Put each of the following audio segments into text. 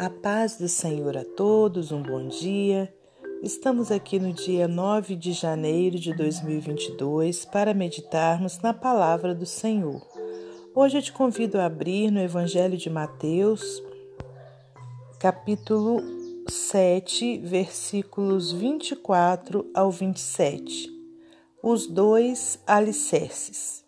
A paz do Senhor a todos, um bom dia. Estamos aqui no dia 9 de janeiro de 2022 para meditarmos na palavra do Senhor. Hoje eu te convido a abrir no Evangelho de Mateus, capítulo 7, versículos 24 ao 27. Os dois alicerces.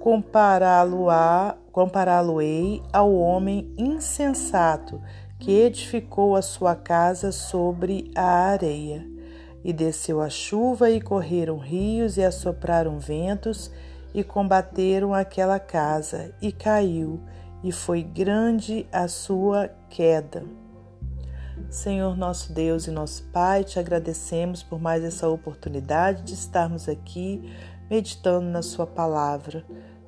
compará-lo-ei ao homem insensato que edificou a sua casa sobre a areia. E desceu a chuva, e correram rios, e assopraram ventos, e combateram aquela casa, e caiu, e foi grande a sua queda. Senhor nosso Deus e nosso Pai, te agradecemos por mais essa oportunidade de estarmos aqui meditando na Sua palavra.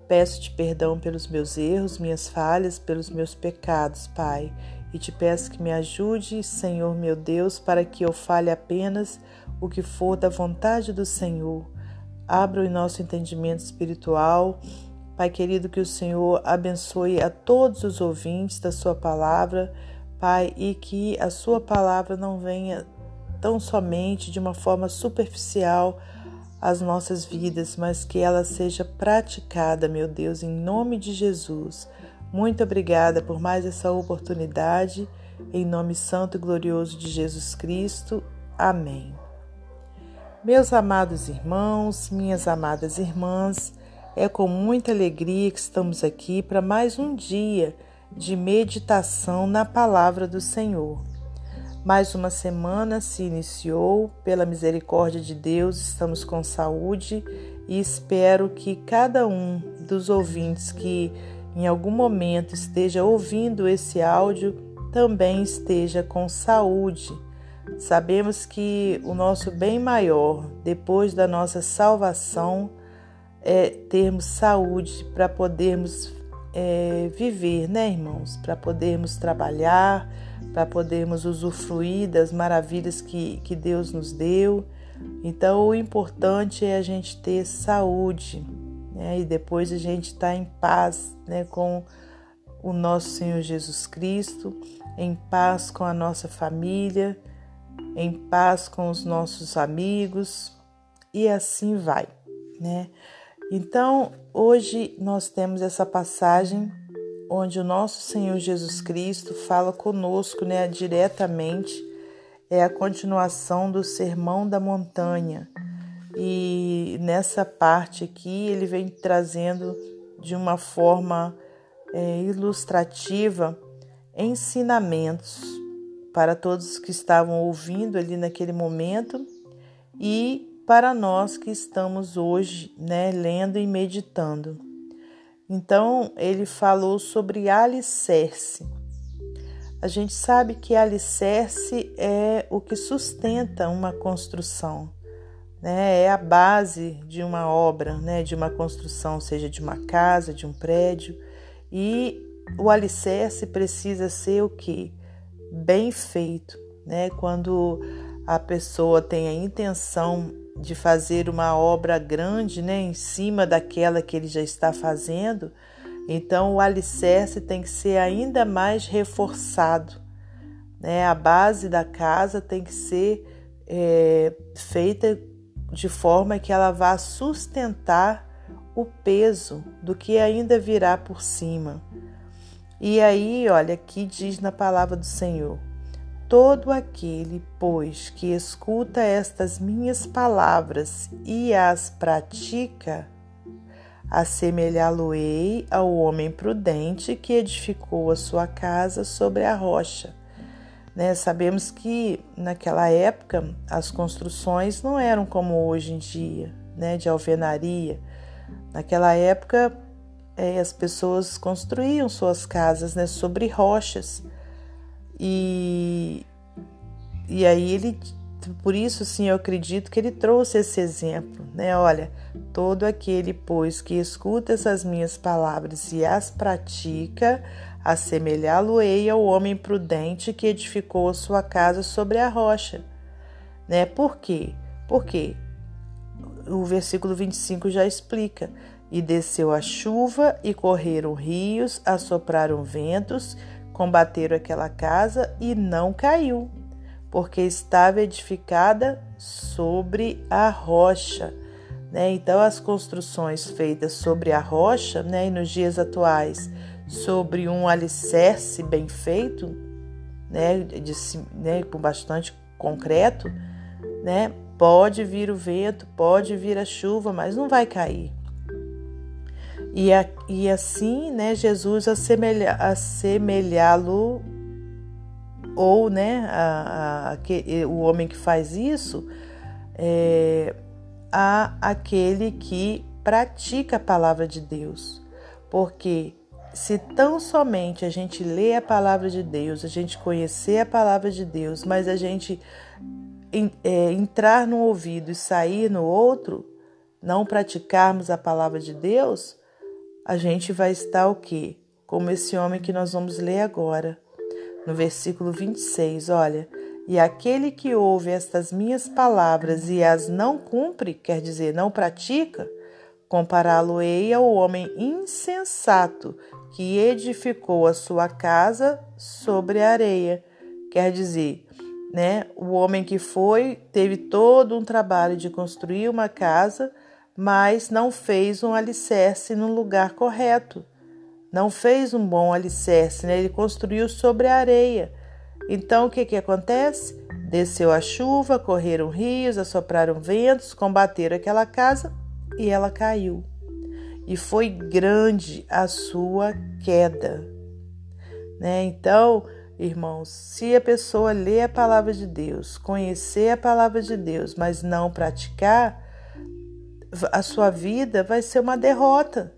Peço-te perdão pelos meus erros, minhas falhas, pelos meus pecados, Pai, e te peço que me ajude, Senhor meu Deus, para que eu fale apenas o que for da vontade do Senhor. Abra o nosso entendimento espiritual. Pai querido, que o Senhor abençoe a todos os ouvintes da Sua palavra, Pai, e que a Sua palavra não venha tão somente de uma forma superficial as nossas vidas, mas que ela seja praticada, meu Deus, em nome de Jesus. Muito obrigada por mais essa oportunidade, em nome santo e glorioso de Jesus Cristo. Amém. Meus amados irmãos, minhas amadas irmãs, é com muita alegria que estamos aqui para mais um dia de meditação na palavra do Senhor. Mais uma semana se iniciou, pela misericórdia de Deus, estamos com saúde e espero que cada um dos ouvintes que em algum momento esteja ouvindo esse áudio também esteja com saúde. Sabemos que o nosso bem maior, depois da nossa salvação, é termos saúde para podermos é, viver, né, irmãos? Para podermos trabalhar para podermos usufruir das maravilhas que, que Deus nos deu. Então, o importante é a gente ter saúde né? e depois a gente estar tá em paz né? com o nosso Senhor Jesus Cristo, em paz com a nossa família, em paz com os nossos amigos e assim vai, né? Então, hoje nós temos essa passagem onde o nosso Senhor Jesus Cristo fala conosco né, diretamente, é a continuação do Sermão da Montanha. E nessa parte aqui ele vem trazendo de uma forma é, ilustrativa ensinamentos para todos que estavam ouvindo ali naquele momento e para nós que estamos hoje né, lendo e meditando. Então, ele falou sobre alicerce. A gente sabe que alicerce é o que sustenta uma construção, né? é a base de uma obra, né? de uma construção, seja de uma casa, de um prédio. E o alicerce precisa ser o que? Bem feito. Né? Quando a pessoa tem a intenção de fazer uma obra grande né, em cima daquela que ele já está fazendo, então o alicerce tem que ser ainda mais reforçado. Né? A base da casa tem que ser é, feita de forma que ela vá sustentar o peso do que ainda virá por cima. E aí, olha, aqui diz na palavra do Senhor: Todo aquele, pois, que escuta estas minhas palavras e as pratica, assemelhá-lo-ei ao homem prudente que edificou a sua casa sobre a rocha. Né? Sabemos que naquela época as construções não eram como hoje em dia, né? de alvenaria. Naquela época é, as pessoas construíam suas casas né? sobre rochas E, e aí ele, por isso sim, eu acredito que ele trouxe esse exemplo, né? Olha, todo aquele, pois, que escuta essas minhas palavras e as pratica, assemelhá-lo-ei ao homem prudente que edificou a sua casa sobre a rocha. Né? Por quê? Porque o versículo 25 já explica. E desceu a chuva, e correram rios, assopraram ventos, combateram aquela casa e não caiu, porque estava edificada sobre a rocha. Né? Então, as construções feitas sobre a rocha, né, e nos dias atuais, sobre um alicerce bem feito, né, de, né, com bastante concreto, né, pode vir o vento, pode vir a chuva, mas não vai cair. E, a, e assim, né, Jesus assemelha, assemelhá-lo ou, né, a, a, o homem que faz isso é, a aquele que pratica a palavra de Deus. Porque se tão somente a gente lê a palavra de Deus, a gente conhecer a palavra de Deus, mas a gente é, entrar no ouvido e sair no outro, não praticarmos a palavra de Deus, a gente vai estar o quê? Como esse homem que nós vamos ler agora, no versículo 26, olha. E aquele que ouve estas minhas palavras e as não cumpre, quer dizer, não pratica, compará-lo-ei ao homem insensato que edificou a sua casa sobre a areia. Quer dizer, né, o homem que foi teve todo um trabalho de construir uma casa, mas não fez um alicerce no lugar correto. Não fez um bom alicerce, né? ele construiu sobre a areia. Então o que, que acontece? Desceu a chuva, correram rios, assopraram ventos, combateram aquela casa e ela caiu. E foi grande a sua queda. Né? Então, irmãos, se a pessoa lê a palavra de Deus, conhecer a palavra de Deus, mas não praticar, a sua vida vai ser uma derrota,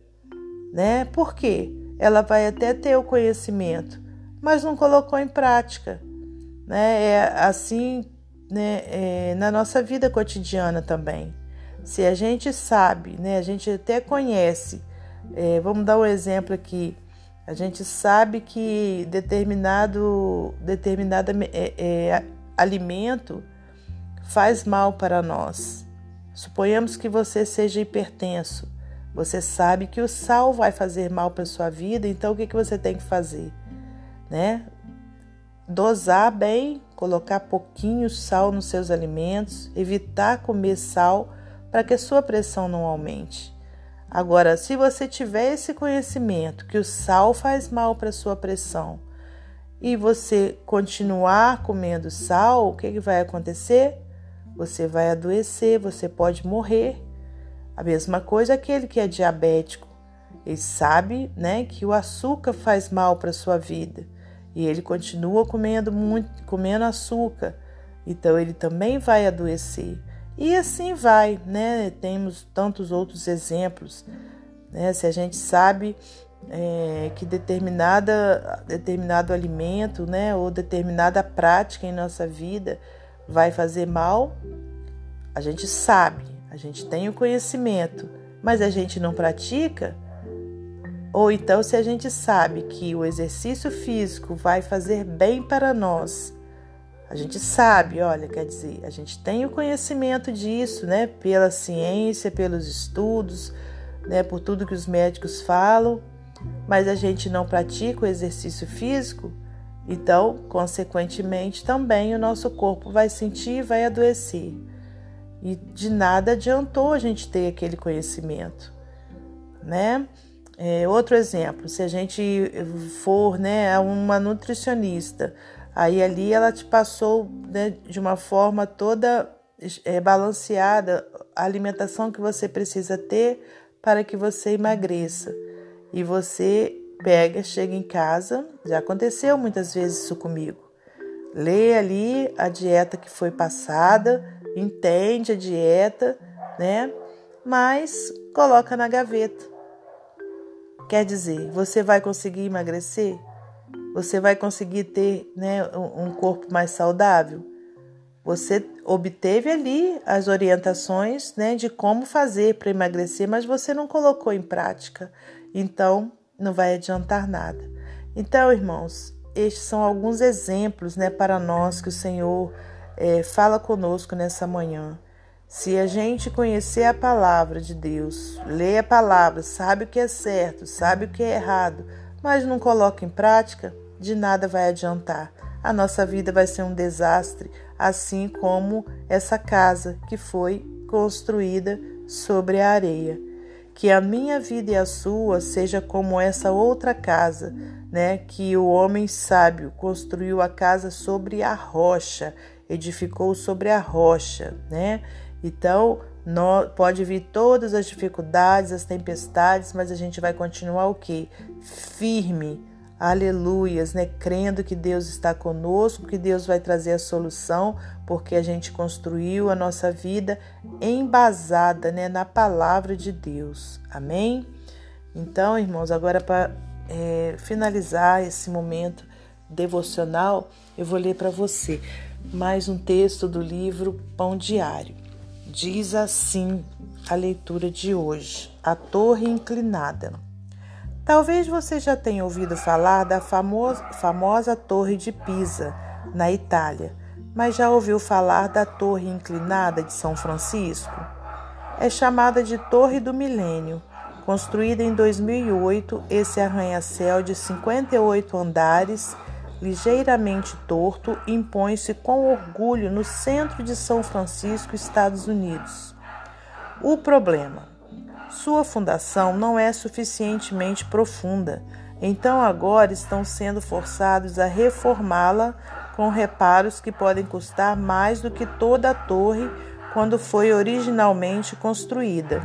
né? Por quê? Ela vai até ter o conhecimento, mas não colocou em prática, né? É assim, né? É na nossa vida cotidiana também. Se a gente sabe, né? A gente até conhece. É, vamos dar um exemplo aqui. A gente sabe que determinado, determinado é, é, alimento faz mal para nós. Suponhamos que você seja hipertenso. Você sabe que o sal vai fazer mal para sua vida, então o que, que você tem que fazer? Né? Dosar bem, colocar pouquinho sal nos seus alimentos, evitar comer sal para que a sua pressão não aumente. Agora, se você tiver esse conhecimento que o sal faz mal para sua pressão e você continuar comendo sal, o que, que vai acontecer? Você vai adoecer, você pode morrer. A mesma coisa aquele que é diabético. Ele sabe, né, que o açúcar faz mal para sua vida e ele continua comendo muito, comendo açúcar. Então ele também vai adoecer. E assim vai, né? Temos tantos outros exemplos. Né? Se a gente sabe é, que determinada, determinado alimento, né, ou determinada prática em nossa vida vai fazer mal, a gente sabe, a gente tem o conhecimento, mas a gente não pratica. Ou então, se a gente sabe que o exercício físico vai fazer bem para nós, a gente sabe, olha, quer dizer, a gente tem o conhecimento disso, né? Pela ciência, pelos estudos, né? Por tudo que os médicos falam, mas a gente não pratica o exercício físico, então, consequentemente, também o nosso corpo vai sentir e vai adoecer. E de nada adiantou a gente ter aquele conhecimento, né? É, outro exemplo, se a gente for né, uma nutricionista, aí ali ela te passou né, de uma forma toda é, balanceada a alimentação que você precisa ter para que você emagreça. E você pega, chega em casa, já aconteceu muitas vezes isso comigo. Lê ali a dieta que foi passada, entende a dieta, né? Mas coloca na gaveta. Quer dizer, você vai conseguir emagrecer? Você vai conseguir ter né, um corpo mais saudável? Você obteve ali as orientações né, de como fazer para emagrecer, mas você não colocou em prática. Então, não vai adiantar nada. Então, irmãos, estes são alguns exemplos né, para nós que o Senhor é, fala conosco nessa manhã. Se a gente conhecer a palavra de Deus, lê a palavra, sabe o que é certo, sabe o que é errado, mas não coloca em prática, de nada vai adiantar. A nossa vida vai ser um desastre, assim como essa casa que foi construída sobre a areia. Que a minha vida e a sua seja como essa outra casa, né? Que o homem sábio construiu a casa sobre a rocha, edificou sobre a rocha, né? Então, pode vir todas as dificuldades, as tempestades, mas a gente vai continuar o quê? Firme, aleluias, né? Crendo que Deus está conosco, que Deus vai trazer a solução, porque a gente construiu a nossa vida embasada, né, na palavra de Deus. Amém? Então, irmãos, agora para é, finalizar esse momento devocional, eu vou ler para você mais um texto do livro Pão Diário. Diz assim a leitura de hoje: A Torre Inclinada. Talvez você já tenha ouvido falar da famosa, famosa Torre de Pisa, na Itália, mas já ouviu falar da Torre Inclinada de São Francisco? É chamada de Torre do Milênio. Construída em 2008, esse arranha-céu de 58 andares ligeiramente torto, impõe-se com orgulho no centro de São Francisco, Estados Unidos. O problema: sua fundação não é suficientemente profunda, então agora estão sendo forçados a reformá-la com reparos que podem custar mais do que toda a torre quando foi originalmente construída.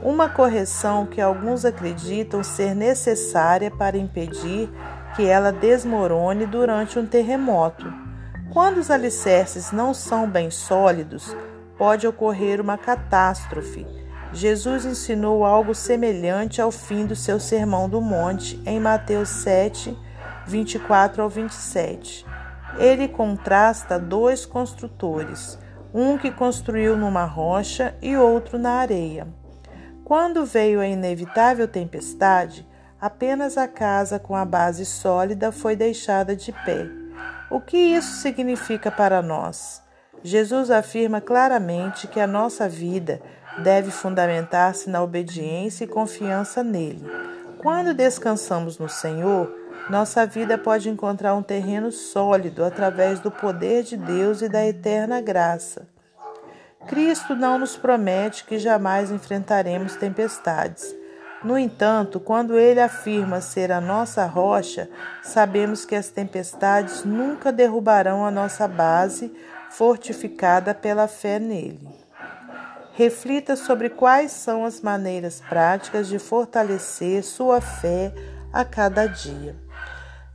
Uma correção que alguns acreditam ser necessária para impedir que ela desmorone durante um terremoto. Quando os alicerces não são bem sólidos, pode ocorrer uma catástrofe. Jesus ensinou algo semelhante ao fim do seu Sermão do Monte, em Mateus 7, 24 ao 27. Ele contrasta dois construtores, um que construiu numa rocha e outro na areia. Quando veio a inevitável tempestade, apenas a casa com a base sólida foi deixada de pé. O que isso significa para nós? Jesus afirma claramente que a nossa vida deve fundamentar-se na obediência e confiança nele. Quando descansamos no Senhor, nossa vida pode encontrar um terreno sólido através do poder de Deus e da eterna graça. Cristo não nos promete que jamais enfrentaremos tempestades. No entanto, quando ele afirma ser a nossa rocha, sabemos que as tempestades nunca derrubarão a nossa base fortificada pela fé nele. Reflita sobre quais são as maneiras práticas de fortalecer sua fé a cada dia.